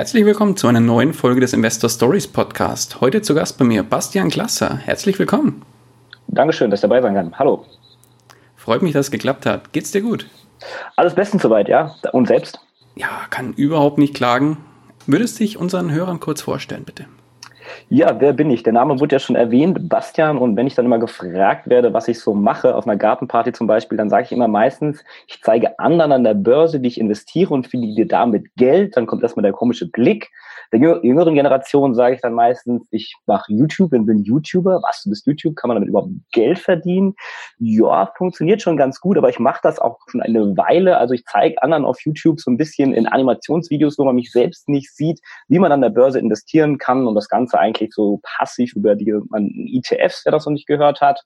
Herzlich willkommen zu einer neuen Folge des Investor Stories Podcast. Heute zu Gast bei mir Bastian Glasser. Herzlich willkommen. Dankeschön, dass ich dabei sein kann. Hallo. Freut mich, dass es geklappt hat. Geht's dir gut? Alles bestens soweit, ja. Und selbst? Ja, kann überhaupt nicht klagen. Würdest du dich unseren Hörern kurz vorstellen, bitte? Ja, wer bin ich? Der Name wurde ja schon erwähnt, Bastian. Und wenn ich dann immer gefragt werde, was ich so mache, auf einer Gartenparty zum Beispiel, dann sage ich immer meistens, ich zeige anderen an der Börse, wie ich investiere und verdiene damit Geld. Dann kommt erstmal der komische Blick. Der jüngeren Generation sage ich dann meistens, ich mache YouTube und bin YouTuber. Was, du bist YouTube? Kann man damit überhaupt Geld verdienen? Ja, funktioniert schon ganz gut, aber ich mache das auch schon eine Weile. Also ich zeige anderen auf YouTube so ein bisschen in Animationsvideos, wo man mich selbst nicht sieht, wie man an der Börse investieren kann und das Ganze eigentlich so passiv über die man ETFs, wer das noch nicht gehört hat.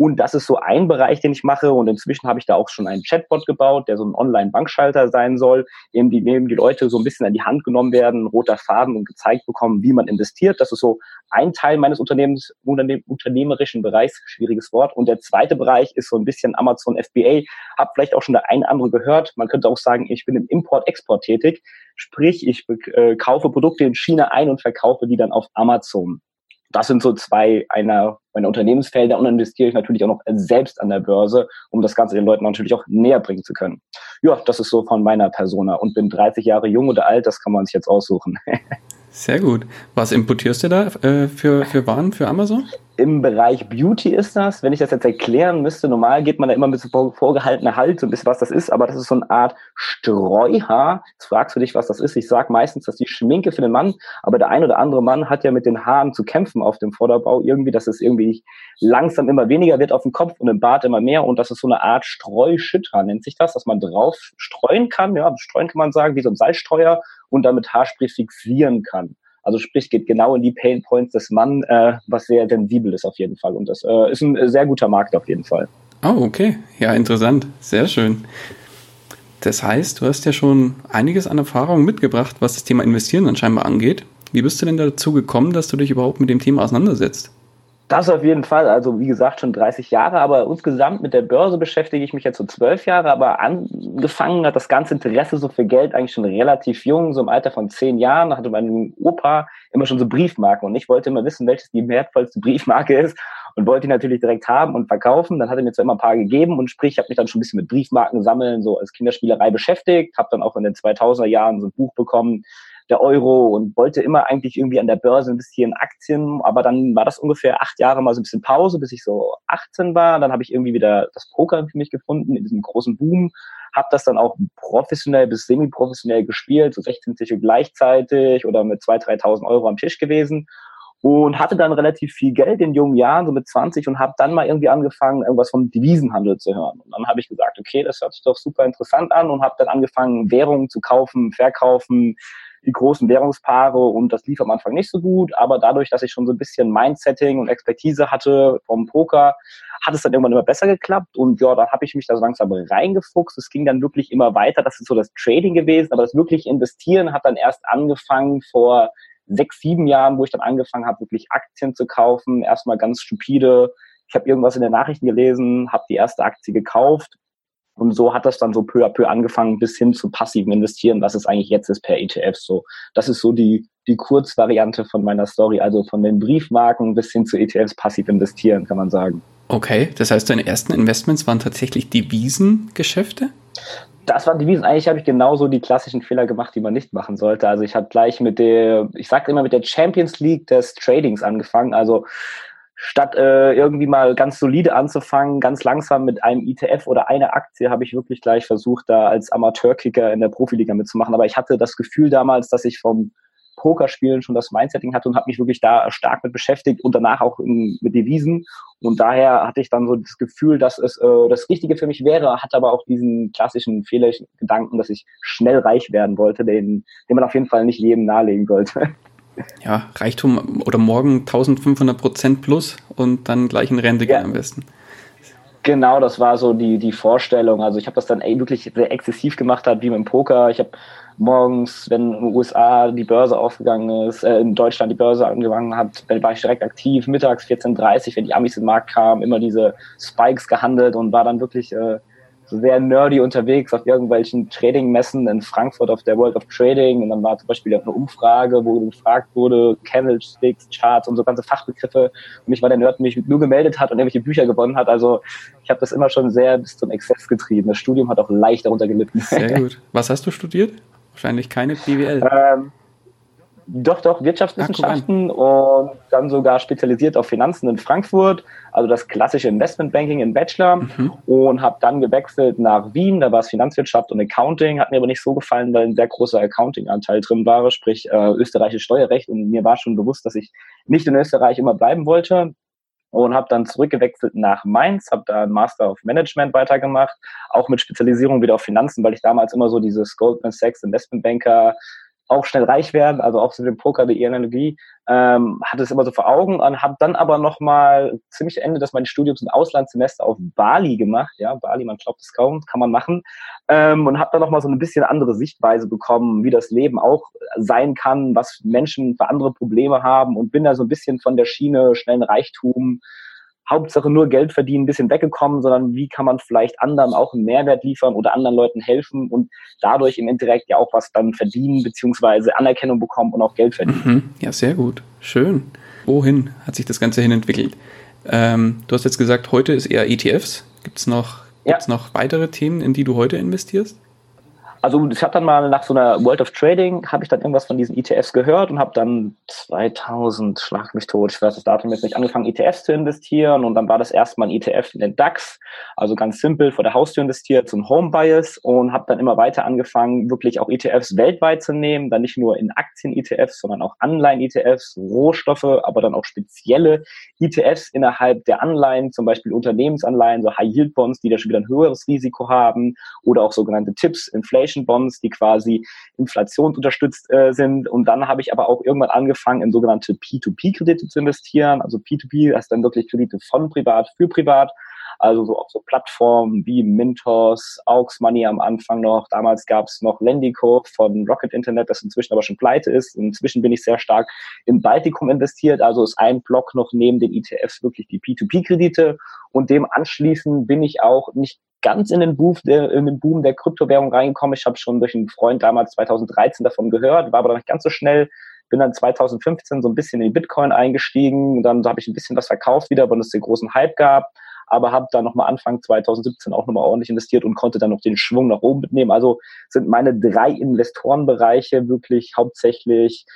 Und das ist so ein Bereich, den ich mache. Und inzwischen habe ich da auch schon einen Chatbot gebaut, der so ein Online-Bankschalter sein soll, in dem die, Leute so ein bisschen an die Hand genommen werden, roter Faden und gezeigt bekommen, wie man investiert. Das ist so ein Teil meines Unternehmens, unternehm, unternehmerischen Bereichs, schwieriges Wort. Und der zweite Bereich ist so ein bisschen Amazon FBA. Hab vielleicht auch schon der ein andere gehört. Man könnte auch sagen, ich bin im Import-Export tätig. Sprich, ich äh, kaufe Produkte in China ein und verkaufe die dann auf Amazon das sind so zwei einer meiner Unternehmensfelder und dann investiere ich natürlich auch noch selbst an der Börse, um das Ganze den Leuten natürlich auch näher bringen zu können. Ja, das ist so von meiner Persona und bin 30 Jahre jung oder alt, das kann man sich jetzt aussuchen. Sehr gut. Was importierst du da äh, für, für Waren für Amazon? Im Bereich Beauty ist das. Wenn ich das jetzt erklären müsste, normal geht man da immer mit so vorgehaltener Halt, so ein bisschen was das ist, aber das ist so eine Art Streuhaar. Jetzt fragst du dich, was das ist. Ich sage meistens, dass die Schminke für den Mann, aber der ein oder andere Mann hat ja mit den Haaren zu kämpfen auf dem Vorderbau irgendwie, dass es irgendwie langsam immer weniger wird auf dem Kopf und im Bart immer mehr und das ist so eine Art Streuschütter, nennt sich das, dass man drauf streuen kann. Ja, streuen kann man sagen, wie so ein Salzstreuer und damit Haarspray fixieren kann. Also sprich, geht genau in die Pain Points des Mann, äh, was sehr sensibel ist auf jeden Fall. Und das äh, ist ein sehr guter Markt auf jeden Fall. Oh, okay. Ja, interessant. Sehr schön. Das heißt, du hast ja schon einiges an Erfahrung mitgebracht, was das Thema Investieren dann scheinbar angeht. Wie bist du denn dazu gekommen, dass du dich überhaupt mit dem Thema auseinandersetzt? Das auf jeden Fall. Also wie gesagt, schon 30 Jahre, aber insgesamt mit der Börse beschäftige ich mich jetzt so zwölf Jahre, aber angefangen hat das ganze Interesse so für Geld eigentlich schon relativ jung, so im Alter von zehn Jahren. Da hatte mein Opa immer schon so Briefmarken und ich wollte immer wissen, welches die wertvollste Briefmarke ist und wollte die natürlich direkt haben und verkaufen. Dann hat er mir zwar immer ein paar gegeben und sprich, ich habe mich dann schon ein bisschen mit Briefmarken sammeln, so als Kinderspielerei beschäftigt, habe dann auch in den 2000er Jahren so ein Buch bekommen, der Euro und wollte immer eigentlich irgendwie an der Börse ein bisschen Aktien, aber dann war das ungefähr acht Jahre mal so ein bisschen Pause, bis ich so 18 war. Dann habe ich irgendwie wieder das Poker für mich gefunden in diesem großen Boom, habe das dann auch professionell bis semi-professionell gespielt, so 16 Tische gleichzeitig oder mit 2.000, 3.000 Euro am Tisch gewesen und hatte dann relativ viel Geld in jungen Jahren, so mit 20 und habe dann mal irgendwie angefangen, irgendwas vom Devisenhandel zu hören. Und dann habe ich gesagt, okay, das hört sich doch super interessant an und habe dann angefangen, Währungen zu kaufen, verkaufen, die großen Währungspaare und das lief am Anfang nicht so gut, aber dadurch, dass ich schon so ein bisschen Mindsetting und Expertise hatte vom Poker, hat es dann irgendwann immer besser geklappt und ja, dann habe ich mich da so langsam reingefuchst. Es ging dann wirklich immer weiter. Das ist so das Trading gewesen, aber das wirklich Investieren hat dann erst angefangen vor sechs, sieben Jahren, wo ich dann angefangen habe, wirklich Aktien zu kaufen. Erstmal ganz stupide. Ich habe irgendwas in den Nachrichten gelesen, habe die erste Aktie gekauft, und so hat das dann so peu à peu angefangen bis hin zu passiven Investieren, was es eigentlich jetzt ist per ETF. So, das ist so die, die Kurzvariante von meiner Story. Also von den Briefmarken bis hin zu ETFs passiv investieren, kann man sagen. Okay, das heißt, deine ersten Investments waren tatsächlich Devisengeschäfte? Das waren Devisen. Eigentlich habe ich genauso die klassischen Fehler gemacht, die man nicht machen sollte. Also ich habe gleich mit der, ich sage immer mit der Champions League des Tradings angefangen. Also statt äh, irgendwie mal ganz solide anzufangen, ganz langsam mit einem ETF oder einer Aktie, habe ich wirklich gleich versucht, da als Amateurkicker in der Profiliga mitzumachen. Aber ich hatte das Gefühl damals, dass ich vom Pokerspielen schon das Mindsetting hatte und habe mich wirklich da stark mit beschäftigt und danach auch in, mit Devisen. Und daher hatte ich dann so das Gefühl, dass es äh, das Richtige für mich wäre, hatte aber auch diesen klassischen Fehlergedanken, dass ich schnell reich werden wollte, den, den man auf jeden Fall nicht jedem nahelegen sollte. Ja, Reichtum oder morgen 1500 Prozent plus und dann gleich in Rente gehen am besten. Genau, das war so die, die Vorstellung. Also ich habe das dann wirklich sehr exzessiv gemacht, hat, wie mit dem Poker. Ich habe morgens, wenn in den USA die Börse aufgegangen ist, äh, in Deutschland die Börse angefangen hat, war ich direkt aktiv. Mittags 14.30 wenn die Amis in den Markt kamen, immer diese Spikes gehandelt und war dann wirklich äh, sehr nerdy unterwegs auf irgendwelchen Trading-Messen in Frankfurt auf der World of Trading und dann war zum Beispiel eine Umfrage, wo gefragt wurde, Candlesticks, Charts und so ganze Fachbegriffe und ich war der Nerd, der mich nur gemeldet hat und irgendwelche Bücher gewonnen hat. Also ich habe das immer schon sehr bis zum Exzess getrieben. Das Studium hat auch leicht darunter gelitten. Sehr gut. Was hast du studiert? Wahrscheinlich keine BWL. Ähm, doch, doch, Wirtschaftswissenschaften ah, und dann sogar spezialisiert auf Finanzen in Frankfurt, also das klassische Investmentbanking in Bachelor. Mhm. und habe dann gewechselt nach Wien, da war es Finanzwirtschaft und Accounting, hat mir aber nicht so gefallen, weil ein sehr großer Accounting-Anteil drin war, sprich äh, österreichisches Steuerrecht. Und mir war schon bewusst, dass ich nicht in Österreich immer bleiben wollte. Und habe dann zurückgewechselt nach Mainz, habe da einen Master of Management weitergemacht, auch mit Spezialisierung wieder auf Finanzen, weil ich damals immer so dieses Goldman Sachs Investmentbanker auch schnell reich werden, also auch zu dem Poker, die Analogie, ähm, hatte es immer so vor Augen und habe dann aber nochmal ziemlich Ende des meines Studiums ein Auslandssemester auf Bali gemacht, ja, Bali, man glaubt es kaum, kann man machen, ähm, und habe dann nochmal so ein bisschen andere Sichtweise bekommen, wie das Leben auch sein kann, was Menschen für andere Probleme haben und bin da so ein bisschen von der Schiene schnellen Reichtum, Hauptsache nur Geld verdienen, ein bisschen weggekommen, sondern wie kann man vielleicht anderen auch einen Mehrwert liefern oder anderen Leuten helfen und dadurch im Indirekt ja auch was dann verdienen, beziehungsweise Anerkennung bekommen und auch Geld verdienen. Mhm. Ja, sehr gut. Schön. Wohin hat sich das Ganze hin entwickelt? Ähm, du hast jetzt gesagt, heute ist eher ETFs. Gibt es noch, ja. noch weitere Themen, in die du heute investierst? Also ich habe dann mal nach so einer World of Trading, habe ich dann irgendwas von diesen ETFs gehört und habe dann 2000, schlag mich tot, ich weiß das Datum jetzt nicht, angefangen ETFs zu investieren und dann war das erstmal ein ETF in den DAX, also ganz simpel vor der Haustür investiert zum Home Bias und habe dann immer weiter angefangen, wirklich auch ETFs weltweit zu nehmen, dann nicht nur in Aktien-ETFs, sondern auch Anleihen-ETFs, Rohstoffe, aber dann auch spezielle ETFs innerhalb der Anleihen, zum Beispiel Unternehmensanleihen, so High-Yield-Bonds, die da schon wieder ein höheres Risiko haben oder auch sogenannte Tipps, Inflation Inflation Bonds, die quasi inflationsunterstützt äh, sind. Und dann habe ich aber auch irgendwann angefangen, in sogenannte P2P-Kredite zu investieren. Also P2P heißt dann wirklich Kredite von privat für privat. Also so auf so Plattformen wie Mintos, Aux Money am Anfang noch. Damals gab es noch Lendico von Rocket Internet, das inzwischen aber schon pleite ist. Inzwischen bin ich sehr stark im Baltikum investiert. Also ist ein Block noch neben den ETFs wirklich die P2P-Kredite. Und dem anschließend bin ich auch nicht ganz in den, Boom der, in den Boom der Kryptowährung reingekommen. Ich habe schon durch einen Freund damals 2013 davon gehört, war aber noch nicht ganz so schnell. Bin dann 2015 so ein bisschen in die Bitcoin eingestiegen. Dann habe ich ein bisschen was verkauft wieder, weil es den großen Hype gab. Aber habe dann nochmal Anfang 2017 auch nochmal ordentlich investiert und konnte dann noch den Schwung nach oben mitnehmen. Also sind meine drei Investorenbereiche wirklich hauptsächlich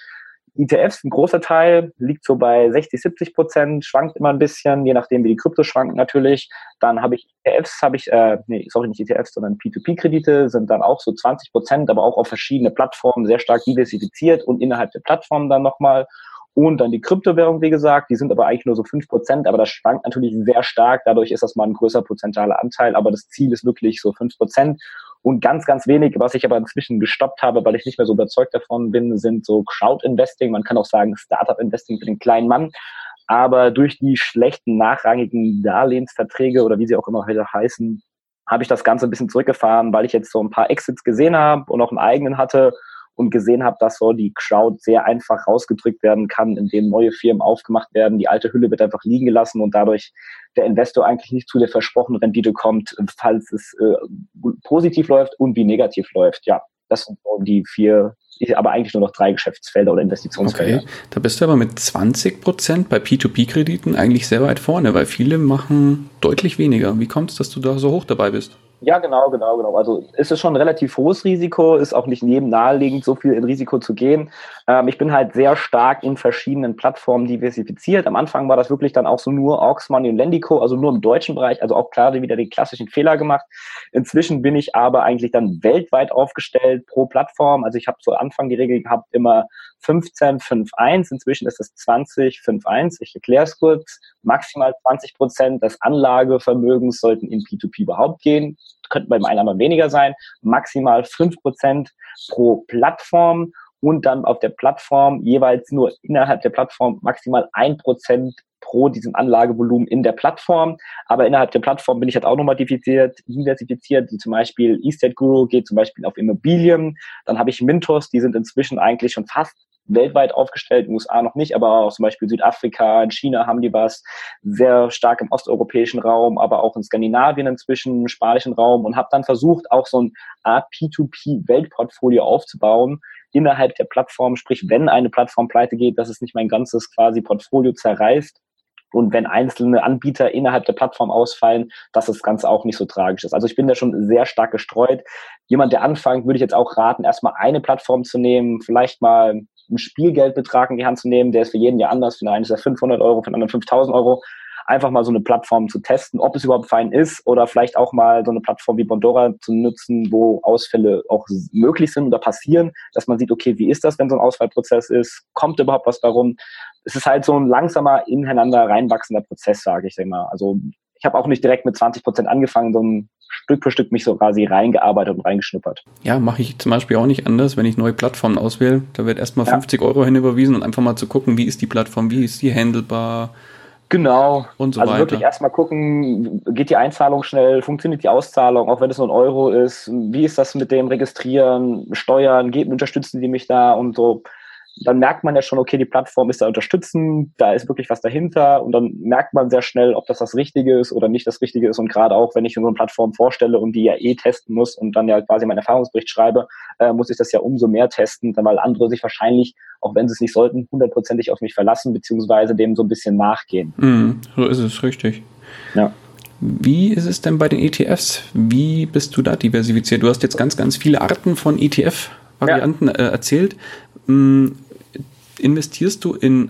ETFs, ein großer Teil, liegt so bei 60, 70 Prozent, schwankt immer ein bisschen, je nachdem, wie die Kryptos schwanken natürlich. Dann habe ich ETFs, habe ich, äh, nee, sorry, nicht ETFs, sondern P2P-Kredite sind dann auch so 20 Prozent, aber auch auf verschiedene Plattformen sehr stark diversifiziert und innerhalb der Plattform dann nochmal. Und dann die Kryptowährung, wie gesagt, die sind aber eigentlich nur so fünf Prozent, aber das schwankt natürlich sehr stark. Dadurch ist das mal ein größer prozentaler Anteil, aber das Ziel ist wirklich so fünf Prozent. Und ganz, ganz wenig, was ich aber inzwischen gestoppt habe, weil ich nicht mehr so überzeugt davon bin, sind so Crowd-Investing. Man kann auch sagen Startup-Investing für den kleinen Mann. Aber durch die schlechten nachrangigen Darlehensverträge oder wie sie auch immer heute heißen, habe ich das Ganze ein bisschen zurückgefahren, weil ich jetzt so ein paar Exits gesehen habe und auch einen eigenen hatte und gesehen habe, dass so die Crowd sehr einfach rausgedrückt werden kann, indem neue Firmen aufgemacht werden. Die alte Hülle wird einfach liegen gelassen und dadurch der Investor eigentlich nicht zu der versprochenen Rendite kommt, falls es äh, positiv läuft und wie negativ läuft. Ja, das sind so die vier, aber eigentlich nur noch drei Geschäftsfelder oder Investitionsfelder. Okay, da bist du aber mit 20 Prozent bei P2P-Krediten eigentlich sehr weit vorne, weil viele machen deutlich weniger. Wie kommt es, dass du da so hoch dabei bist? Ja, genau, genau, genau. Also ist es schon ein relativ hohes Risiko, ist auch nicht jedem naheliegend, so viel in Risiko zu gehen. Ähm, ich bin halt sehr stark in verschiedenen Plattformen diversifiziert. Am Anfang war das wirklich dann auch so nur Aux Money und Lendico, also nur im deutschen Bereich, also auch klar wieder die klassischen Fehler gemacht. Inzwischen bin ich aber eigentlich dann weltweit aufgestellt pro Plattform. Also ich habe zu Anfang die Regel gehabt, immer 15, 5, 1. Inzwischen ist es 20, 5, 1. Ich erkläre es kurz. Maximal 20 Prozent des Anlagevermögens sollten in P2P überhaupt gehen könnten beim einen aber weniger sein, maximal fünf Prozent pro Plattform und dann auf der Plattform jeweils nur innerhalb der Plattform maximal ein Prozent pro diesem Anlagevolumen in der Plattform. Aber innerhalb der Plattform bin ich halt auch nochmal diversifiziert, diversifiziert, wie zum Beispiel Estate Guru geht zum Beispiel auf Immobilien. Dann habe ich Mintos, die sind inzwischen eigentlich schon fast weltweit aufgestellt, USA noch nicht, aber auch zum Beispiel Südafrika, in China haben die was, sehr stark im osteuropäischen Raum, aber auch in Skandinavien inzwischen, im spanischen Raum und habe dann versucht, auch so ein Art P2P-Weltportfolio aufzubauen, innerhalb der Plattform, sprich, wenn eine Plattform pleite geht, dass es nicht mein ganzes quasi Portfolio zerreißt, und wenn einzelne Anbieter innerhalb der Plattform ausfallen, dass das Ganze auch nicht so tragisch ist. Also ich bin da schon sehr stark gestreut. Jemand, der anfängt, würde ich jetzt auch raten, erstmal eine Plattform zu nehmen, vielleicht mal einen Spielgeldbetrag in die Hand zu nehmen, der ist für jeden ja anders. Für den einen ist er 500 Euro, für den anderen 5000 Euro. Einfach mal so eine Plattform zu testen, ob es überhaupt fein ist oder vielleicht auch mal so eine Plattform wie Bondora zu nutzen, wo Ausfälle auch möglich sind oder passieren, dass man sieht, okay, wie ist das, wenn so ein Ausfallprozess ist? Kommt überhaupt was darum? es ist halt so ein langsamer, ineinander reinwachsender Prozess, sage ich mal. Also ich habe auch nicht direkt mit 20 Prozent angefangen, sondern Stück für Stück mich so quasi reingearbeitet und reingeschnuppert. Ja, mache ich zum Beispiel auch nicht anders, wenn ich neue Plattformen auswähle. Da wird erstmal ja. 50 Euro hinüberwiesen und einfach mal zu gucken, wie ist die Plattform, wie ist die handelbar. Genau. Und so also weiter. wirklich erstmal gucken, geht die Einzahlung schnell, funktioniert die Auszahlung, auch wenn es nur ein Euro ist, wie ist das mit dem Registrieren, Steuern, geht, unterstützen die mich da und so dann merkt man ja schon, okay, die Plattform ist da unterstützend, da ist wirklich was dahinter und dann merkt man sehr schnell, ob das das Richtige ist oder nicht das Richtige ist und gerade auch, wenn ich so eine Plattform vorstelle und die ja eh testen muss und dann ja quasi meinen Erfahrungsbericht schreibe, äh, muss ich das ja umso mehr testen, weil andere sich wahrscheinlich, auch wenn sie es nicht sollten, hundertprozentig auf mich verlassen beziehungsweise dem so ein bisschen nachgehen. Mm, so ist es, richtig. Ja. Wie ist es denn bei den ETFs? Wie bist du da diversifiziert? Du hast jetzt ganz, ganz viele Arten von ETF-Varianten ja. äh, erzählt. Investierst du in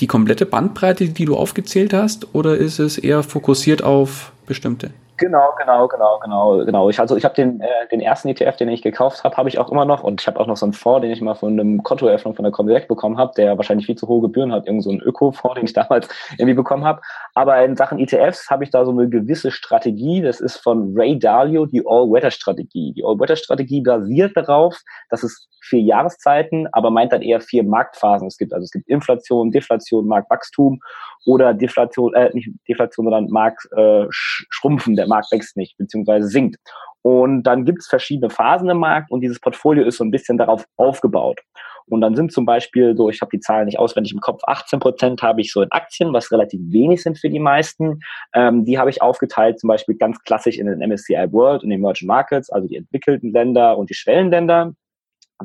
die komplette Bandbreite, die du aufgezählt hast, oder ist es eher fokussiert auf bestimmte? Genau, genau, genau, genau, genau. Ich also ich habe den äh, den ersten ETF, den ich gekauft habe, habe ich auch immer noch und ich habe auch noch so einen Fonds, den ich mal von einem Kontoeröffnung von der Comdirect bekommen habe, der wahrscheinlich viel zu hohe Gebühren hat, irgend so ein Öko-Fonds, den ich damals irgendwie bekommen habe. Aber in Sachen ETFs habe ich da so eine gewisse Strategie. Das ist von Ray Dalio die All-Weather-Strategie. Die All-Weather-Strategie basiert darauf, dass es vier Jahreszeiten, aber meint dann eher vier Marktphasen. Es gibt also es gibt Inflation, Deflation, Marktwachstum oder Deflation, äh, nicht Deflation, sondern Markt äh, schrumpfen, der Markt wächst nicht, beziehungsweise sinkt. Und dann gibt es verschiedene Phasen im Markt und dieses Portfolio ist so ein bisschen darauf aufgebaut. Und dann sind zum Beispiel so, ich habe die Zahlen nicht auswendig im Kopf, 18 Prozent habe ich so in Aktien, was relativ wenig sind für die meisten. Ähm, die habe ich aufgeteilt, zum Beispiel ganz klassisch in den MSCI World und den Emerging Markets, also die entwickelten Länder und die Schwellenländer.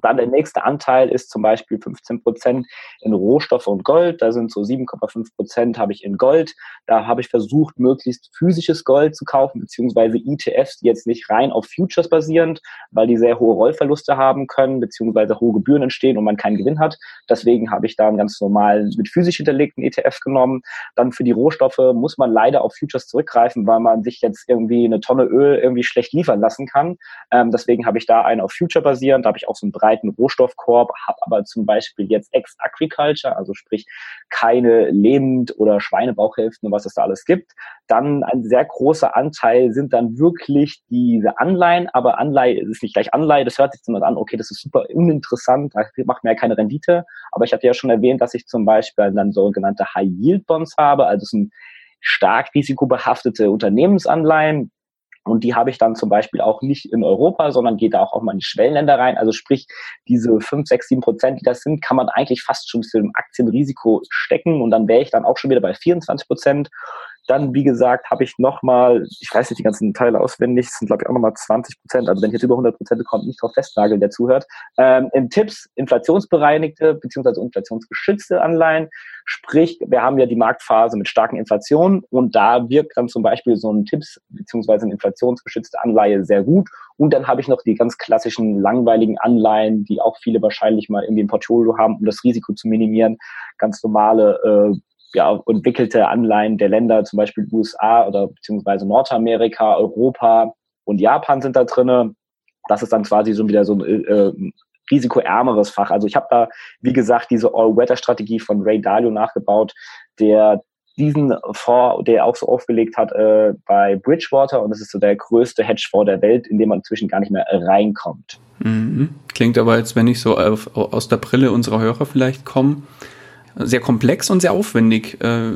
Dann der nächste Anteil ist zum Beispiel 15 Prozent in Rohstoffe und Gold. Da sind so 7,5 Prozent habe ich in Gold. Da habe ich versucht, möglichst physisches Gold zu kaufen, beziehungsweise ETFs, die jetzt nicht rein auf Futures basierend, weil die sehr hohe Rollverluste haben können, beziehungsweise hohe Gebühren entstehen und man keinen Gewinn hat. Deswegen habe ich da einen ganz normalen, mit physisch hinterlegten ETF genommen. Dann für die Rohstoffe muss man leider auf Futures zurückgreifen, weil man sich jetzt irgendwie eine Tonne Öl irgendwie schlecht liefern lassen kann. Ähm, deswegen habe ich da einen auf Future basierend. Da habe ich auch so einen breiten Rohstoffkorb, habe aber zum Beispiel jetzt Ex-Agriculture, also sprich keine Lebend- oder Schweinebauchhälften und was es da alles gibt. Dann ein sehr großer Anteil sind dann wirklich diese Anleihen, aber Anleihe ist nicht gleich Anleihe, das hört sich dann an, okay, das ist super uninteressant, da macht mir ja keine Rendite. Aber ich hatte ja schon erwähnt, dass ich zum Beispiel dann sogenannte High-Yield-Bonds habe, also es sind stark risikobehaftete Unternehmensanleihen, und die habe ich dann zum Beispiel auch nicht in Europa, sondern geht da auch, auch mal in die Schwellenländer rein. Also sprich, diese 5, 6, 7 Prozent, die das sind, kann man eigentlich fast schon für ein Aktienrisiko stecken. Und dann wäre ich dann auch schon wieder bei 24 Prozent. Dann, wie gesagt, habe ich nochmal, ich weiß nicht die ganzen Teile auswendig, es sind glaube ich auch nochmal 20 Prozent, also wenn ich jetzt über 100 Prozent kommt, nicht drauf festnageln, der zuhört. Ähm, in Tipps inflationsbereinigte bzw. inflationsgeschützte Anleihen, sprich, wir haben ja die Marktphase mit starken Inflationen und da wirkt dann zum Beispiel so ein Tipps bzw. eine inflationsgeschützte Anleihe sehr gut. Und dann habe ich noch die ganz klassischen langweiligen Anleihen, die auch viele wahrscheinlich mal irgendwie im Portfolio haben, um das Risiko zu minimieren. Ganz normale äh, ja, entwickelte Anleihen der Länder, zum Beispiel USA oder beziehungsweise Nordamerika, Europa und Japan sind da drinne. Das ist dann quasi so wieder so ein äh, risikoärmeres Fach. Also ich habe da, wie gesagt, diese All-Weather-Strategie von Ray Dalio nachgebaut, der diesen Fonds, der auch so aufgelegt hat, äh, bei Bridgewater und das ist so der größte Hedgefonds der Welt, in dem man inzwischen gar nicht mehr reinkommt. Mhm. Klingt aber jetzt, wenn ich so auf, aus der Brille unserer Hörer vielleicht komme, sehr komplex und sehr aufwendig. Äh,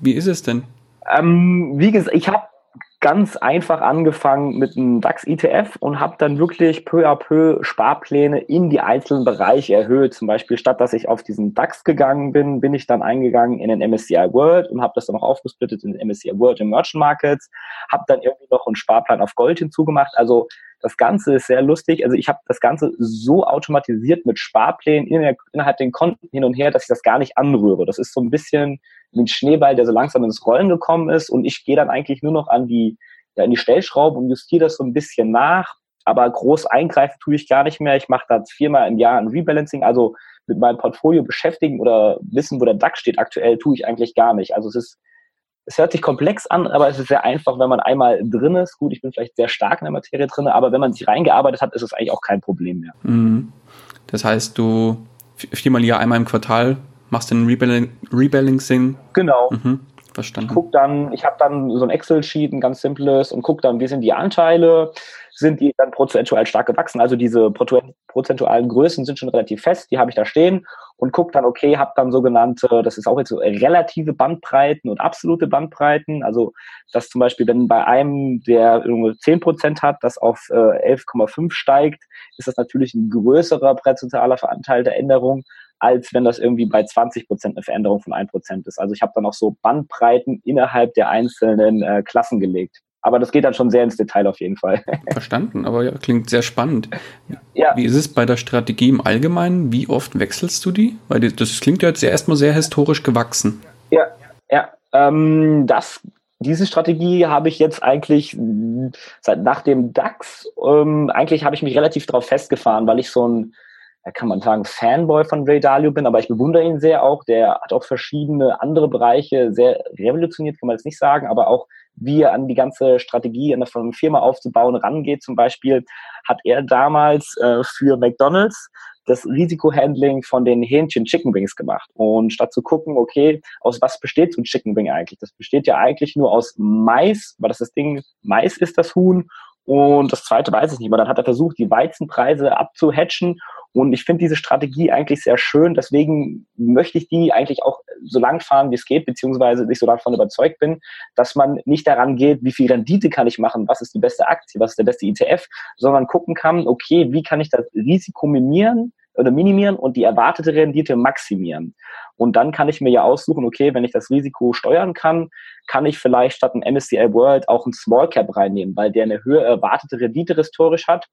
wie ist es denn? Ähm, wie gesagt, ich habe ganz einfach angefangen mit einem DAX-ETF und habe dann wirklich peu à peu Sparpläne in die einzelnen Bereiche erhöht. Zum Beispiel statt dass ich auf diesen DAX gegangen bin, bin ich dann eingegangen in den MSCI World und habe das dann noch aufgesplittet in den MSCI World Merchant Markets, habe dann irgendwie noch einen Sparplan auf Gold hinzugemacht. Also das Ganze ist sehr lustig. Also ich habe das Ganze so automatisiert mit Sparplänen innerhalb den Konten hin und her, dass ich das gar nicht anrühre. Das ist so ein bisschen wie ein Schneeball, der so langsam ins Rollen gekommen ist und ich gehe dann eigentlich nur noch an die, ja, an die Stellschraube und justiere das so ein bisschen nach. Aber groß eingreifen tue ich gar nicht mehr. Ich mache da viermal im Jahr ein Rebalancing. Also mit meinem Portfolio beschäftigen oder wissen, wo der DAX steht aktuell, tue ich eigentlich gar nicht. Also es ist es hört sich komplex an, aber es ist sehr einfach, wenn man einmal drin ist. Gut, ich bin vielleicht sehr stark in der Materie drin, aber wenn man sich reingearbeitet hat, ist es eigentlich auch kein Problem mehr. Mhm. Das heißt, du viermal Jahr, einmal im Quartal machst du ein Rebalancing. Genau. Mhm. Verstanden. Ich guck dann, ich habe dann so ein Excel-Sheet, ein ganz simples, und gucke dann, wie sind die Anteile, sind die dann prozentual stark gewachsen. Also diese prozentualen Größen sind schon relativ fest, die habe ich da stehen und gucke dann, okay, habe dann sogenannte, das ist auch jetzt so relative Bandbreiten und absolute Bandbreiten. Also dass zum Beispiel, wenn bei einem, der irgendwie 10% hat, das auf äh, 11,5 steigt, ist das natürlich ein größerer prozentualer Anteil der Änderung, als wenn das irgendwie bei 20 Prozent eine Veränderung von 1 Prozent ist. Also ich habe dann auch so Bandbreiten innerhalb der einzelnen äh, Klassen gelegt. Aber das geht dann schon sehr ins Detail auf jeden Fall. Verstanden, aber ja, klingt sehr spannend. Ja. Wie ist es bei der Strategie im Allgemeinen? Wie oft wechselst du die? Weil das klingt ja jetzt erstmal sehr historisch gewachsen. Ja, ja. Ähm, das diese Strategie habe ich jetzt eigentlich seit nach dem DAX, ähm, eigentlich habe ich mich relativ darauf festgefahren, weil ich so ein kann man sagen, Fanboy von Ray Dalio bin, aber ich bewundere ihn sehr auch. Der hat auch verschiedene andere Bereiche sehr revolutioniert, kann man jetzt nicht sagen, aber auch wie er an die ganze Strategie eine Firma aufzubauen rangeht. Zum Beispiel hat er damals äh, für McDonald's das Risikohandling von den Hähnchen Chicken Wings gemacht. Und statt zu gucken, okay, aus was besteht so ein Chicken Wing eigentlich? Das besteht ja eigentlich nur aus Mais, weil das das Ding, Mais ist das Huhn. Und das zweite weiß ich nicht, aber dann hat er versucht, die Weizenpreise abzuhatchen und ich finde diese Strategie eigentlich sehr schön. Deswegen möchte ich die eigentlich auch so lang fahren, wie es geht, beziehungsweise ich so davon überzeugt bin, dass man nicht daran geht, wie viel Rendite kann ich machen, was ist die beste Aktie, was ist der beste ETF, sondern gucken kann, okay, wie kann ich das Risiko minimieren oder minimieren und die erwartete Rendite maximieren. Und dann kann ich mir ja aussuchen, okay, wenn ich das Risiko steuern kann, kann ich vielleicht statt einem MSCI World auch ein Small Cap reinnehmen, weil der eine höhere erwartete Rendite historisch hat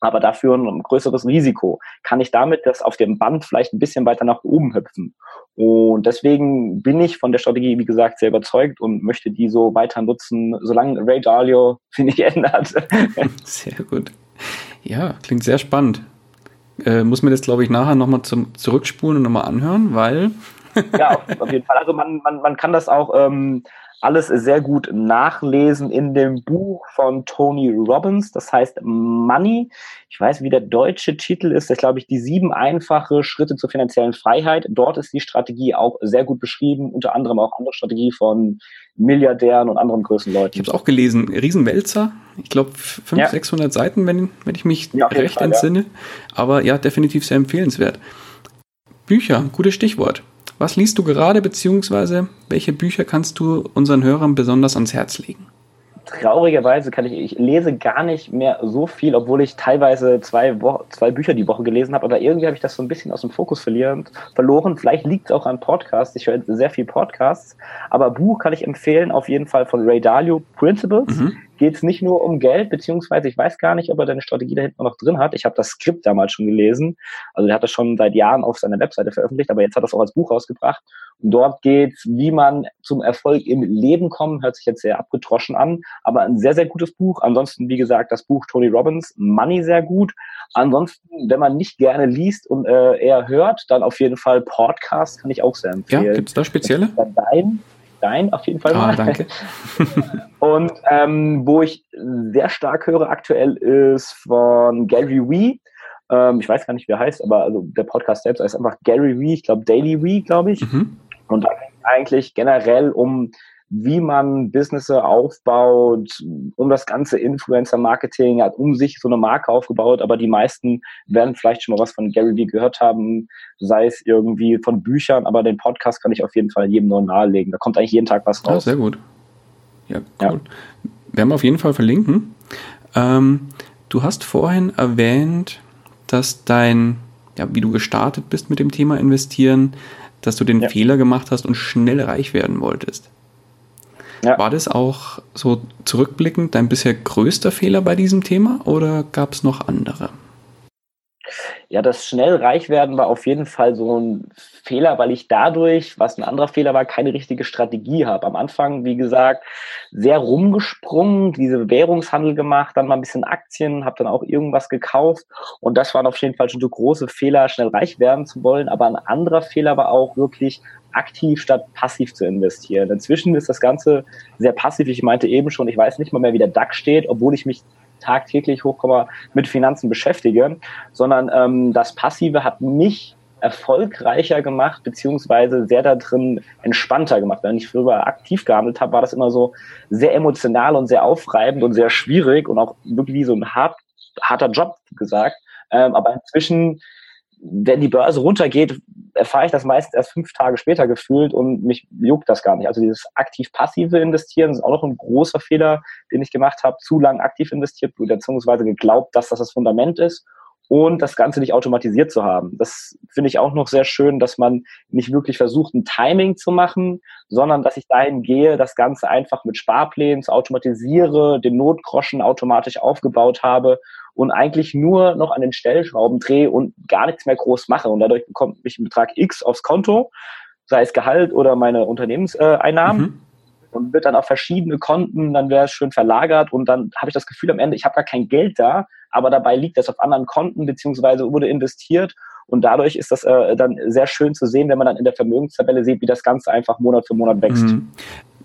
aber dafür ein größeres Risiko. Kann ich damit das auf dem Band vielleicht ein bisschen weiter nach oben hüpfen? Und deswegen bin ich von der Strategie, wie gesagt, sehr überzeugt und möchte die so weiter nutzen, solange Ray Dalio sie nicht ändert. Sehr gut. Ja, klingt sehr spannend. Äh, muss mir das, glaube ich, nachher nochmal zum Zurückspulen und nochmal anhören, weil. ja, auf, auf, jeden Fall. Also man, man, man kann das auch ähm, alles sehr gut nachlesen in dem Buch von Tony Robbins, das heißt Money. Ich weiß, wie der deutsche Titel ist, das ist, glaube ich, die sieben einfache Schritte zur finanziellen Freiheit. Dort ist die Strategie auch sehr gut beschrieben, unter anderem auch andere Strategie von Milliardären und anderen größten Leuten. Ich habe es auch gelesen, Riesenwälzer, ich glaube 500, ja. 600 Seiten, wenn, wenn ich mich ja, recht Fall, entsinne. Ja. Aber ja, definitiv sehr empfehlenswert. Bücher, gutes Stichwort. Was liest du gerade, beziehungsweise welche Bücher kannst du unseren Hörern besonders ans Herz legen? Traurigerweise kann ich, ich lese gar nicht mehr so viel, obwohl ich teilweise zwei, Wo zwei Bücher die Woche gelesen habe, aber irgendwie habe ich das so ein bisschen aus dem Fokus verlieren, verloren. Vielleicht liegt es auch an Podcasts. Ich höre sehr viel Podcasts, aber Buch kann ich empfehlen, auf jeden Fall von Ray Dalio, Principles. Mhm geht es nicht nur um Geld, beziehungsweise ich weiß gar nicht, ob er deine Strategie da hinten noch drin hat. Ich habe das Skript damals schon gelesen. Also der hat das schon seit Jahren auf seiner Webseite veröffentlicht, aber jetzt hat er es auch als Buch rausgebracht. Dort geht es, wie man zum Erfolg im Leben kommt. Hört sich jetzt sehr abgetroschen an, aber ein sehr, sehr gutes Buch. Ansonsten, wie gesagt, das Buch Tony Robbins, Money sehr gut. Ansonsten, wenn man nicht gerne liest und äh, eher hört, dann auf jeden Fall Podcast kann ich auch sehr empfehlen. Ja, gibt es da spezielle? Dein, dein auf jeden Fall ah, mal. Ah, danke. und ähm, wo ich sehr stark höre aktuell ist von Gary Wee. Ähm, ich weiß gar nicht, wie er heißt, aber also der Podcast selbst heißt einfach Gary Wee, ich glaube Daily Wee, glaube ich. Mhm. Und eigentlich generell um wie man Business aufbaut, um das ganze Influencer-Marketing, hat um sich so eine Marke aufgebaut, aber die meisten werden vielleicht schon mal was von Gary Vee gehört haben, sei es irgendwie von Büchern, aber den Podcast kann ich auf jeden Fall jedem nur nahelegen. Da kommt eigentlich jeden Tag was raus. Ja, sehr gut. Ja, cool. Ja. Werden wir auf jeden Fall verlinken. Ähm, du hast vorhin erwähnt, dass dein, ja, wie du gestartet bist mit dem Thema investieren, dass du den ja. Fehler gemacht hast und schnell reich werden wolltest. Ja. War das auch so zurückblickend dein bisher größter Fehler bei diesem Thema oder gab es noch andere? Ja, das schnell reich werden war auf jeden Fall so ein Fehler, weil ich dadurch, was ein anderer Fehler war, keine richtige Strategie habe. Am Anfang, wie gesagt, sehr rumgesprungen, diese Währungshandel gemacht, dann mal ein bisschen Aktien, habe dann auch irgendwas gekauft und das waren auf jeden Fall schon so große Fehler, schnell reich werden zu wollen. Aber ein anderer Fehler war auch wirklich aktiv statt passiv zu investieren. Inzwischen ist das Ganze sehr passiv. Ich meinte eben schon, ich weiß nicht mal mehr, wie der DAX steht, obwohl ich mich tagtäglich hochkomma mit Finanzen beschäftige, sondern ähm, das Passive hat mich erfolgreicher gemacht, beziehungsweise sehr da drin entspannter gemacht. Wenn ich früher aktiv gehandelt habe, war das immer so sehr emotional und sehr aufreibend und sehr schwierig und auch wirklich wie so ein hart, harter Job gesagt. Ähm, aber inzwischen wenn die Börse runtergeht, erfahre ich das meist erst fünf Tage später gefühlt und mich juckt das gar nicht. Also dieses aktiv-passive Investieren ist auch noch ein großer Fehler, den ich gemacht habe. Zu lang aktiv investiert, beziehungsweise geglaubt, dass das das Fundament ist und das Ganze nicht automatisiert zu haben. Das finde ich auch noch sehr schön, dass man nicht wirklich versucht, ein Timing zu machen, sondern dass ich dahin gehe, das Ganze einfach mit Sparplänen zu automatisiere, den Notgroschen automatisch aufgebaut habe und eigentlich nur noch an den Stellschrauben drehe und gar nichts mehr groß mache. Und dadurch bekommt mich ein Betrag X aufs Konto, sei es Gehalt oder meine Unternehmenseinnahmen. Mhm. Und wird dann auf verschiedene Konten, dann wäre es schön verlagert und dann habe ich das Gefühl am Ende, ich habe gar kein Geld da, aber dabei liegt das auf anderen Konten beziehungsweise wurde investiert und dadurch ist das äh, dann sehr schön zu sehen, wenn man dann in der Vermögenstabelle sieht, wie das Ganze einfach Monat für Monat wächst. Mhm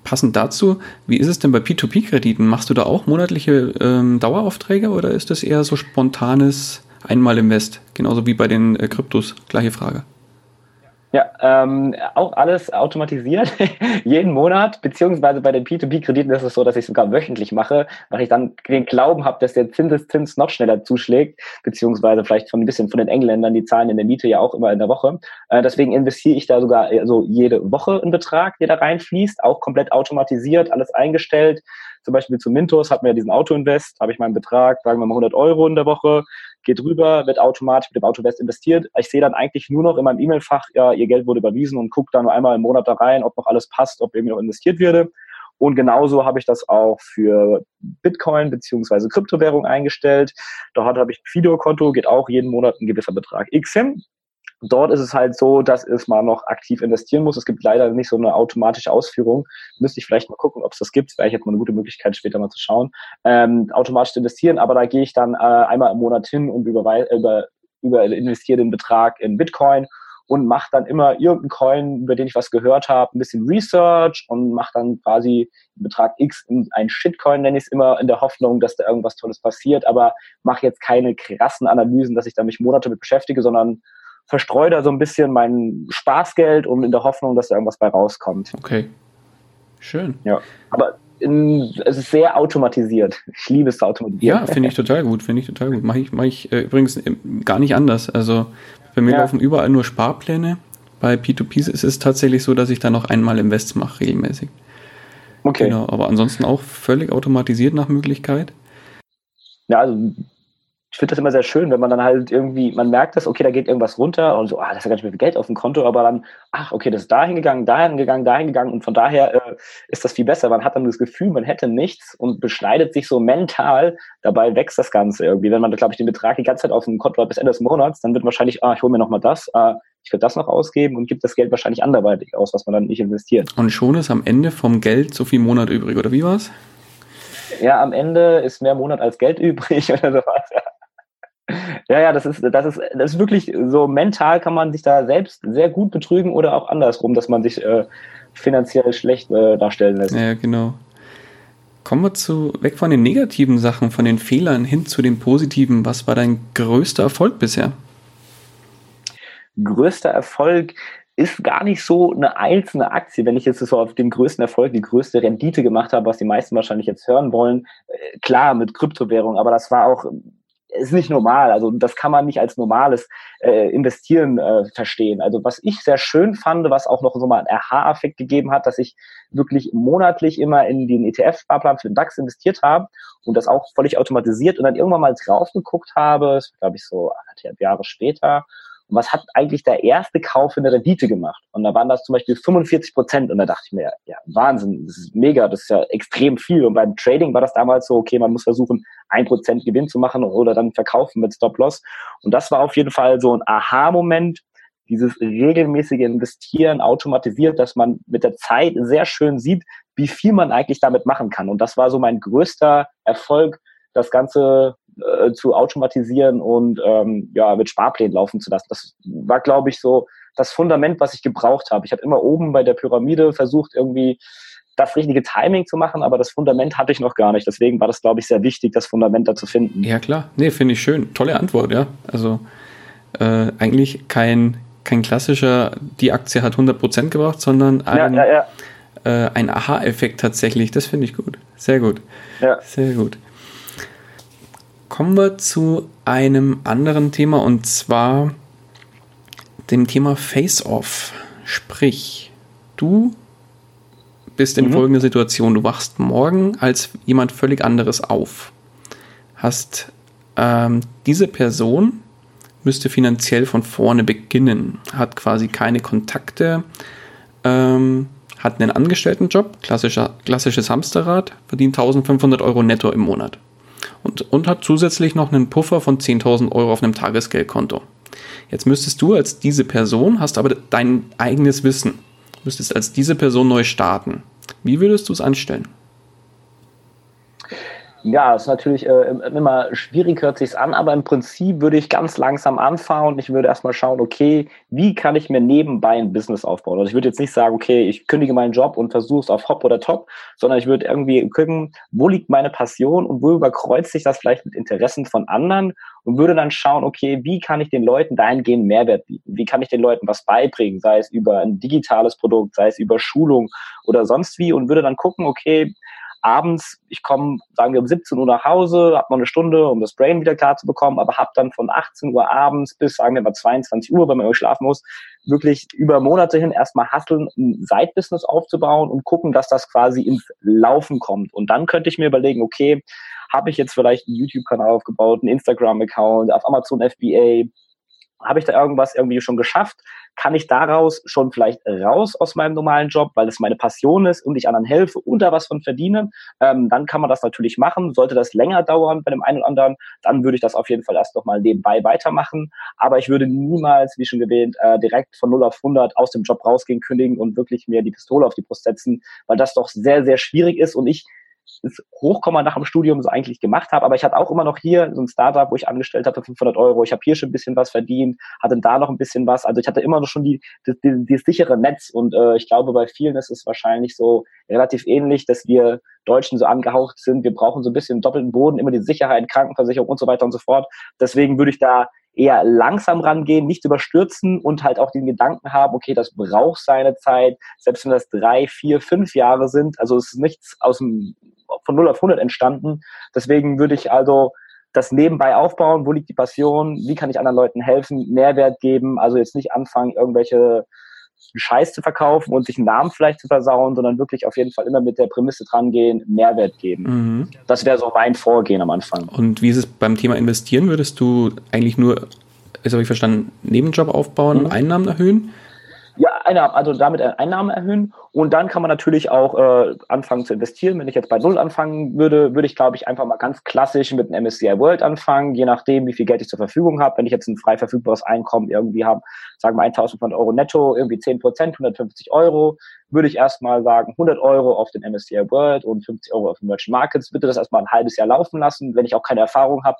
passend dazu, wie ist es denn bei P2P-Krediten? Machst du da auch monatliche ähm, Daueraufträge oder ist das eher so spontanes Einmal im West? Genauso wie bei den äh, Kryptos. Gleiche Frage. Ja, ähm, auch alles automatisiert, jeden Monat, beziehungsweise bei den P2P-Krediten ist es so, dass ich sogar wöchentlich mache, weil ich dann den Glauben habe, dass der Zinseszins noch schneller zuschlägt, beziehungsweise vielleicht von ein bisschen von den Engländern, die zahlen in der Miete ja auch immer in der Woche. Äh, deswegen investiere ich da sogar äh, so jede Woche einen Betrag, der da reinfließt, auch komplett automatisiert, alles eingestellt. Zum Beispiel zu Mintos hat mir ja diesen Autoinvest, habe ich meinen Betrag, sagen wir mal 100 Euro in der Woche, geht rüber, wird automatisch mit dem Autoinvest investiert. Ich sehe dann eigentlich nur noch in meinem E-Mail-Fach, ja, ihr Geld wurde überwiesen und gucke dann nur einmal im Monat da rein, ob noch alles passt, ob irgendwie noch investiert würde. Und genauso habe ich das auch für Bitcoin beziehungsweise Kryptowährung eingestellt. Dort habe ich ein Fido-Konto, geht auch jeden Monat ein gewisser Betrag X hin. Dort ist es halt so, dass es mal noch aktiv investieren muss. Es gibt leider nicht so eine automatische Ausführung. Müsste ich vielleicht mal gucken, ob es das gibt. Wäre ich jetzt mal eine gute Möglichkeit, später mal zu schauen. Ähm, automatisch investieren, aber da gehe ich dann äh, einmal im Monat hin und über, über, über investiere den Betrag in Bitcoin und mache dann immer irgendeinen Coin, über den ich was gehört habe, ein bisschen Research und mache dann quasi Betrag X in ein Shitcoin, nenne ich es immer, in der Hoffnung, dass da irgendwas Tolles passiert, aber mache jetzt keine krassen Analysen, dass ich da mich Monate mit beschäftige, sondern verstreue da so ein bisschen mein Spaßgeld und in der Hoffnung, dass da irgendwas bei rauskommt. Okay. Schön. Ja. Aber in, es ist sehr automatisiert. Ich liebe es zu automatisieren. Ja, finde ich total gut. Finde ich total gut. Mache ich, mach ich äh, übrigens äh, gar nicht anders. Also bei mir ja. laufen überall nur Sparpläne. Bei P2P ist es tatsächlich so, dass ich da noch einmal Invest mache, regelmäßig. Okay. Genau, aber ansonsten auch völlig automatisiert nach Möglichkeit. Ja, also ich finde das immer sehr schön, wenn man dann halt irgendwie, man merkt das, okay, da geht irgendwas runter und so, ah, das ist ja gar nicht mehr viel Geld auf dem Konto, aber dann, ach, okay, das ist dahin gegangen, dahin gegangen, dahin gegangen und von daher äh, ist das viel besser. Man hat dann das Gefühl, man hätte nichts und beschneidet sich so mental, dabei wächst das Ganze irgendwie. Wenn man, glaube ich, den Betrag die ganze Zeit auf dem Konto hat bis Ende des Monats, dann wird wahrscheinlich, ah, ich hole mir nochmal das, ah, ich werde das noch ausgeben und gibt das Geld wahrscheinlich anderweitig aus, was man dann nicht investiert. Und schon ist am Ende vom Geld so viel Monat übrig, oder wie war's? Ja, am Ende ist mehr Monat als Geld übrig oder sowas. Ja. Ja, ja, das ist, das ist, das ist wirklich so mental kann man sich da selbst sehr gut betrügen oder auch andersrum, dass man sich äh, finanziell schlecht äh, darstellen lässt. Ja, genau. Kommen wir zu, weg von den negativen Sachen, von den Fehlern hin zu den positiven. Was war dein größter Erfolg bisher? Größter Erfolg ist gar nicht so eine einzelne Aktie. Wenn ich jetzt so auf den größten Erfolg, die größte Rendite gemacht habe, was die meisten wahrscheinlich jetzt hören wollen, äh, klar mit Kryptowährung, aber das war auch ist nicht normal. Also das kann man nicht als normales äh, Investieren äh, verstehen. Also was ich sehr schön fand, was auch noch so mal einen Aha-Effekt gegeben hat, dass ich wirklich monatlich immer in den ETF-Sparplan für den DAX investiert habe und das auch völlig automatisiert und dann irgendwann mal drauf geguckt habe, glaube ich so anderthalb Jahre später und was hat eigentlich der erste Kauf in der Rendite gemacht? Und da waren das zum Beispiel 45 Prozent. Und da dachte ich mir, ja, Wahnsinn, das ist mega, das ist ja extrem viel. Und beim Trading war das damals so, okay, man muss versuchen, ein Prozent Gewinn zu machen oder dann verkaufen mit Stop-Loss. Und das war auf jeden Fall so ein Aha-Moment, dieses regelmäßige Investieren automatisiert, dass man mit der Zeit sehr schön sieht, wie viel man eigentlich damit machen kann. Und das war so mein größter Erfolg, das Ganze äh, zu automatisieren und ähm, ja, mit Sparplänen laufen zu lassen. Das war, glaube ich, so das Fundament, was ich gebraucht habe. Ich habe immer oben bei der Pyramide versucht, irgendwie das richtige Timing zu machen, aber das Fundament hatte ich noch gar nicht. Deswegen war das, glaube ich, sehr wichtig, das Fundament da zu finden. Ja, klar. Nee, finde ich schön. Tolle Antwort, ja. Also äh, eigentlich kein, kein klassischer, die Aktie hat 100% gebracht, sondern ein, ja, ja, ja. Äh, ein Aha-Effekt tatsächlich. Das finde ich gut. Sehr gut. Ja. Sehr gut. Kommen wir zu einem anderen Thema und zwar dem Thema Face-Off. Sprich, du bist in mhm. folgender Situation. Du wachst morgen als jemand völlig anderes auf. Hast ähm, diese Person müsste finanziell von vorne beginnen, hat quasi keine Kontakte, ähm, hat einen Angestelltenjob, klassischer, klassisches Hamsterrad, verdient 1500 Euro netto im Monat und, und hat zusätzlich noch einen Puffer von 10.000 Euro auf einem Tagesgeldkonto. Jetzt müsstest du als diese Person, hast aber dein eigenes Wissen, müsstest als diese Person neu starten. Wie würdest du es anstellen? Ja, ist natürlich äh, immer schwierig, hört sich's an, aber im Prinzip würde ich ganz langsam anfangen und ich würde erstmal schauen, okay, wie kann ich mir nebenbei ein Business aufbauen? Also ich würde jetzt nicht sagen, okay, ich kündige meinen Job und versuche es auf Hop oder Top, sondern ich würde irgendwie gucken, wo liegt meine Passion und wo überkreuzt sich das vielleicht mit Interessen von anderen und würde dann schauen, okay, wie kann ich den Leuten dahingehend Mehrwert bieten? Wie kann ich den Leuten was beibringen, sei es über ein digitales Produkt, sei es über Schulung oder sonst wie und würde dann gucken, okay, abends, ich komme, sagen wir, um 17 Uhr nach Hause, habe noch eine Stunde, um das Brain wieder klar zu bekommen, aber habe dann von 18 Uhr abends bis, sagen wir mal, 22 Uhr, wenn man schlafen muss, wirklich über Monate hin erstmal hasseln, ein Side-Business aufzubauen und gucken, dass das quasi ins Laufen kommt. Und dann könnte ich mir überlegen, okay, habe ich jetzt vielleicht einen YouTube-Kanal aufgebaut, einen Instagram-Account, auf Amazon FBA, habe ich da irgendwas irgendwie schon geschafft? Kann ich daraus schon vielleicht raus aus meinem normalen Job, weil es meine Passion ist und ich anderen helfe und da was von verdiene? Ähm, dann kann man das natürlich machen. Sollte das länger dauern bei dem einen oder anderen, dann würde ich das auf jeden Fall erst nochmal nebenbei weitermachen. Aber ich würde niemals, wie schon erwähnt, äh, direkt von 0 auf 100 aus dem Job rausgehen, kündigen und wirklich mir die Pistole auf die Brust setzen, weil das doch sehr, sehr schwierig ist und ich das Hochkomma nach dem Studium so eigentlich gemacht habe. Aber ich hatte auch immer noch hier so ein Startup, wo ich angestellt für 500 Euro. Ich habe hier schon ein bisschen was verdient, hatte da noch ein bisschen was. Also ich hatte immer noch schon die, die, die, die sichere Netz. Und äh, ich glaube, bei vielen ist es wahrscheinlich so relativ ähnlich, dass wir Deutschen so angehaucht sind. Wir brauchen so ein bisschen doppelten Boden, immer die Sicherheit, Krankenversicherung und so weiter und so fort. Deswegen würde ich da eher langsam rangehen, nicht überstürzen und halt auch den Gedanken haben, okay, das braucht seine Zeit, selbst wenn das drei, vier, fünf Jahre sind. Also es ist nichts aus dem von 0 auf 100 entstanden. Deswegen würde ich also das nebenbei aufbauen. Wo liegt die Passion? Wie kann ich anderen Leuten helfen? Mehrwert geben? Also jetzt nicht anfangen, irgendwelche Scheiß zu verkaufen und sich einen Namen vielleicht zu versauen, sondern wirklich auf jeden Fall immer mit der Prämisse dran gehen, Mehrwert geben. Mhm. Das wäre so mein Vorgehen am Anfang. Und wie ist es beim Thema investieren? Würdest du eigentlich nur, jetzt habe ich verstanden, Nebenjob aufbauen, mhm. Einnahmen erhöhen? Ja, Einnahmen, also damit Einnahmen erhöhen. Und dann kann man natürlich auch äh, anfangen zu investieren. Wenn ich jetzt bei Null anfangen würde, würde ich, glaube ich, einfach mal ganz klassisch mit einem MSCI World anfangen, je nachdem, wie viel Geld ich zur Verfügung habe. Wenn ich jetzt ein frei verfügbares Einkommen irgendwie habe, sagen wir 1500 Euro netto, irgendwie 10 Prozent, 150 Euro, würde ich erstmal sagen 100 Euro auf den MSCI World und 50 Euro auf den Merchant Markets. Bitte das erstmal ein halbes Jahr laufen lassen. Wenn ich auch keine Erfahrung habe,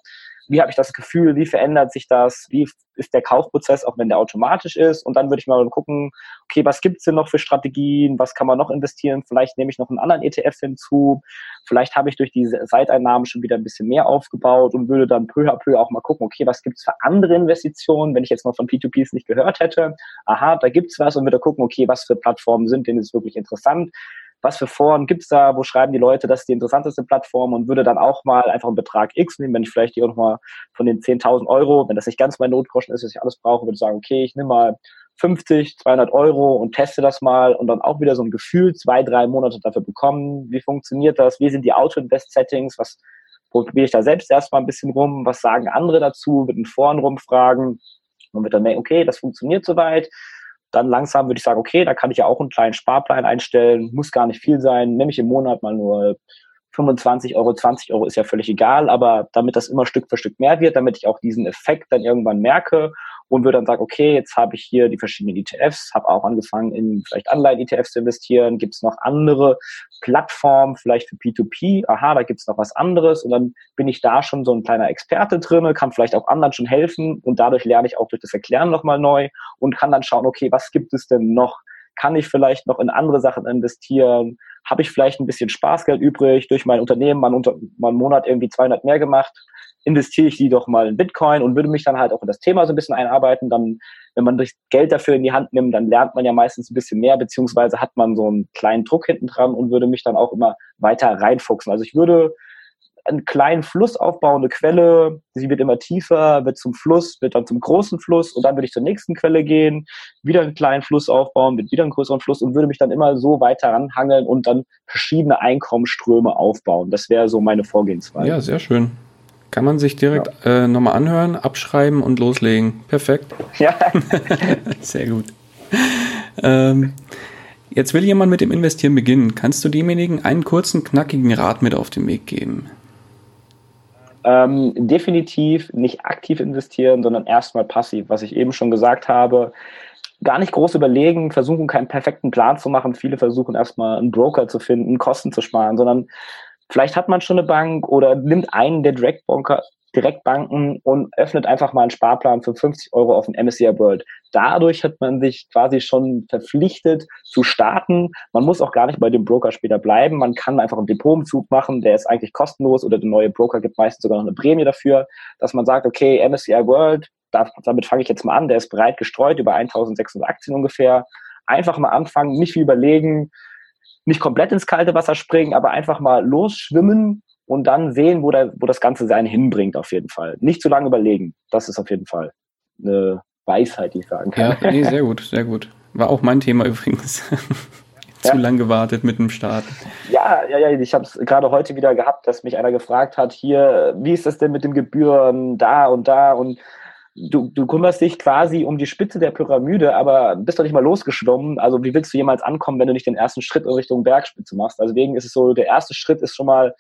wie habe ich das Gefühl, wie verändert sich das, wie ist der Kaufprozess, auch wenn der automatisch ist. Und dann würde ich mal gucken, okay, was gibt's denn noch für Strategien, was kann man noch investieren, vielleicht nehme ich noch einen anderen ETF hinzu, vielleicht habe ich durch diese Seiteinnahmen schon wieder ein bisschen mehr aufgebaut und würde dann peu à peu auch mal gucken, okay, was gibt's für andere Investitionen, wenn ich jetzt mal von P2Ps nicht gehört hätte. Aha, da gibt's was und würde gucken, okay, was für Plattformen sind denn jetzt wirklich interessant was für Foren gibt's da, wo schreiben die Leute, das ist die interessanteste Plattform und würde dann auch mal einfach einen Betrag X nehmen, wenn ich vielleicht hier nochmal von den 10.000 Euro, wenn das nicht ganz mein Notgroschen ist, was ich alles brauche, würde sagen, okay, ich nehme mal 50, 200 Euro und teste das mal und dann auch wieder so ein Gefühl, zwei, drei Monate dafür bekommen. Wie funktioniert das? Wie sind die Auto-Invest-Settings? Was probiere ich da selbst erstmal ein bisschen rum? Was sagen andere dazu? Mit den Foren rumfragen und wird dann merken, okay, das funktioniert soweit dann langsam würde ich sagen, okay, da kann ich ja auch einen kleinen Sparplan einstellen, muss gar nicht viel sein, nehme ich im Monat mal nur 25 Euro, 20 Euro ist ja völlig egal, aber damit das immer Stück für Stück mehr wird, damit ich auch diesen Effekt dann irgendwann merke und würde dann sagen, okay, jetzt habe ich hier die verschiedenen ETFs, habe auch angefangen in vielleicht Anleihen-ETFs zu investieren, gibt es noch andere Plattformen, vielleicht für P2P, aha, da gibt es noch was anderes. Und dann bin ich da schon so ein kleiner Experte drin, kann vielleicht auch anderen schon helfen. Und dadurch lerne ich auch durch das Erklären nochmal neu und kann dann schauen, okay, was gibt es denn noch? Kann ich vielleicht noch in andere Sachen investieren? Habe ich vielleicht ein bisschen Spaßgeld übrig durch mein Unternehmen, mal, unter, mal einen Monat irgendwie 200 mehr gemacht? investiere ich die doch mal in Bitcoin und würde mich dann halt auch in das Thema so ein bisschen einarbeiten. Dann, wenn man das Geld dafür in die Hand nimmt, dann lernt man ja meistens ein bisschen mehr, beziehungsweise hat man so einen kleinen Druck hinten dran und würde mich dann auch immer weiter reinfuchsen. Also ich würde einen kleinen Fluss aufbauen, eine Quelle, sie wird immer tiefer, wird zum Fluss, wird dann zum großen Fluss und dann würde ich zur nächsten Quelle gehen, wieder einen kleinen Fluss aufbauen, wird wieder einen größeren Fluss und würde mich dann immer so weiter ranhangeln und dann verschiedene Einkommensströme aufbauen. Das wäre so meine Vorgehensweise. Ja, sehr schön. Kann man sich direkt ja. äh, nochmal anhören, abschreiben und loslegen. Perfekt. Ja. Sehr gut. Ähm, jetzt will jemand mit dem Investieren beginnen. Kannst du demjenigen einen kurzen, knackigen Rat mit auf den Weg geben? Ähm, definitiv nicht aktiv investieren, sondern erstmal passiv. Was ich eben schon gesagt habe, gar nicht groß überlegen, versuchen keinen perfekten Plan zu machen. Viele versuchen erstmal einen Broker zu finden, Kosten zu sparen, sondern Vielleicht hat man schon eine Bank oder nimmt einen der Direktbanker, Direktbanken und öffnet einfach mal einen Sparplan für 50 Euro auf dem MSCI World. Dadurch hat man sich quasi schon verpflichtet zu starten. Man muss auch gar nicht bei dem Broker später bleiben. Man kann einfach einen Depotumzug machen, der ist eigentlich kostenlos oder der neue Broker gibt meistens sogar noch eine Prämie dafür, dass man sagt, okay, MSCI World, damit fange ich jetzt mal an, der ist breit gestreut über 1600 Aktien ungefähr. Einfach mal anfangen, nicht viel überlegen, nicht komplett ins kalte Wasser springen, aber einfach mal losschwimmen und dann sehen, wo, der, wo das Ganze sein hinbringt, auf jeden Fall. Nicht zu lange überlegen. Das ist auf jeden Fall eine Weisheit, die ich sagen kann. Ja, nee, sehr gut, sehr gut. War auch mein Thema übrigens. zu ja. lang gewartet mit dem Start. Ja, ja, ja, ich habe es gerade heute wieder gehabt, dass mich einer gefragt hat, hier, wie ist das denn mit den Gebühren da und da und du, du kümmerst dich quasi um die Spitze der Pyramide, aber bist doch nicht mal losgeschwommen. Also wie willst du jemals ankommen, wenn du nicht den ersten Schritt in Richtung Bergspitze machst? Also deswegen ist es so, der erste Schritt ist schon mal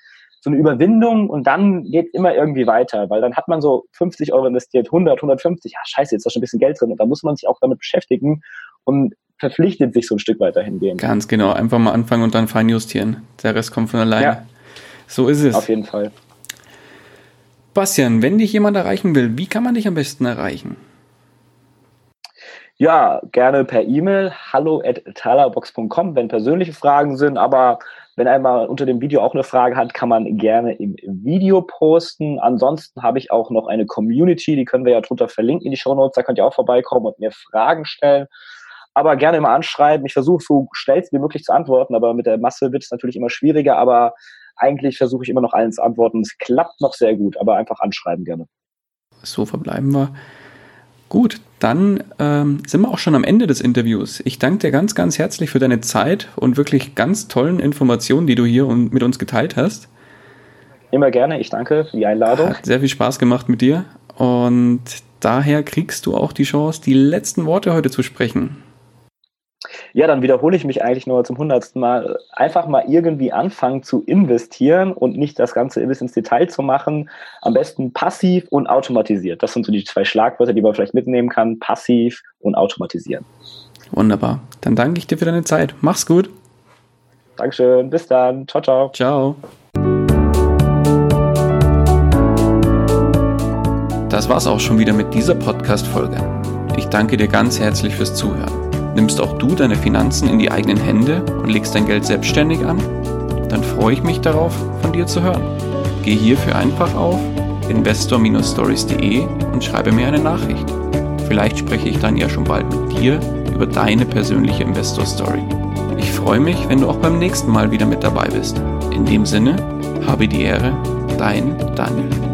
so eine Überwindung und dann geht immer irgendwie weiter, weil dann hat man so 50 Euro investiert, 100, 150, ja scheiße, jetzt ist da schon ein bisschen Geld drin und da muss man sich auch damit beschäftigen und verpflichtet sich so ein Stück weiter hingehen. Ganz genau, einfach mal anfangen und dann fein justieren. Der Rest kommt von alleine. Ja. So ist es. Auf jeden Fall. Bastian, wenn dich jemand erreichen will, wie kann man dich am besten erreichen? Ja, gerne per E-Mail, hallo at talerbox.com, wenn persönliche Fragen sind, aber wenn einmal unter dem Video auch eine Frage hat, kann man gerne im Video posten. Ansonsten habe ich auch noch eine Community, die können wir ja drunter verlinken in die Show Notes. Da könnt ihr auch vorbeikommen und mir Fragen stellen. Aber gerne immer anschreiben. Ich versuche so schnell wie möglich zu antworten, aber mit der Masse wird es natürlich immer schwieriger. Aber eigentlich versuche ich immer noch allen zu antworten. Es klappt noch sehr gut, aber einfach anschreiben gerne. So verbleiben wir. Gut, dann ähm, sind wir auch schon am Ende des Interviews. Ich danke dir ganz, ganz herzlich für deine Zeit und wirklich ganz tollen Informationen, die du hier mit uns geteilt hast. Immer gerne, ich danke für die Einladung. Hat sehr viel Spaß gemacht mit dir und daher kriegst du auch die Chance, die letzten Worte heute zu sprechen. Ja, dann wiederhole ich mich eigentlich nur zum hundertsten Mal. Einfach mal irgendwie anfangen zu investieren und nicht das Ganze bis ins Detail zu machen. Am besten passiv und automatisiert. Das sind so die zwei Schlagwörter, die man vielleicht mitnehmen kann. Passiv und automatisieren. Wunderbar. Dann danke ich dir für deine Zeit. Mach's gut. Dankeschön. Bis dann. Ciao, ciao. Ciao. Das war's auch schon wieder mit dieser Podcast-Folge. Ich danke dir ganz herzlich fürs Zuhören. Nimmst auch du deine Finanzen in die eigenen Hände und legst dein Geld selbstständig an? Dann freue ich mich darauf, von dir zu hören. Geh hierfür einfach auf investor-stories.de und schreibe mir eine Nachricht. Vielleicht spreche ich dann ja schon bald mit dir über deine persönliche Investor Story. Ich freue mich, wenn du auch beim nächsten Mal wieder mit dabei bist. In dem Sinne, habe die Ehre, dein Daniel.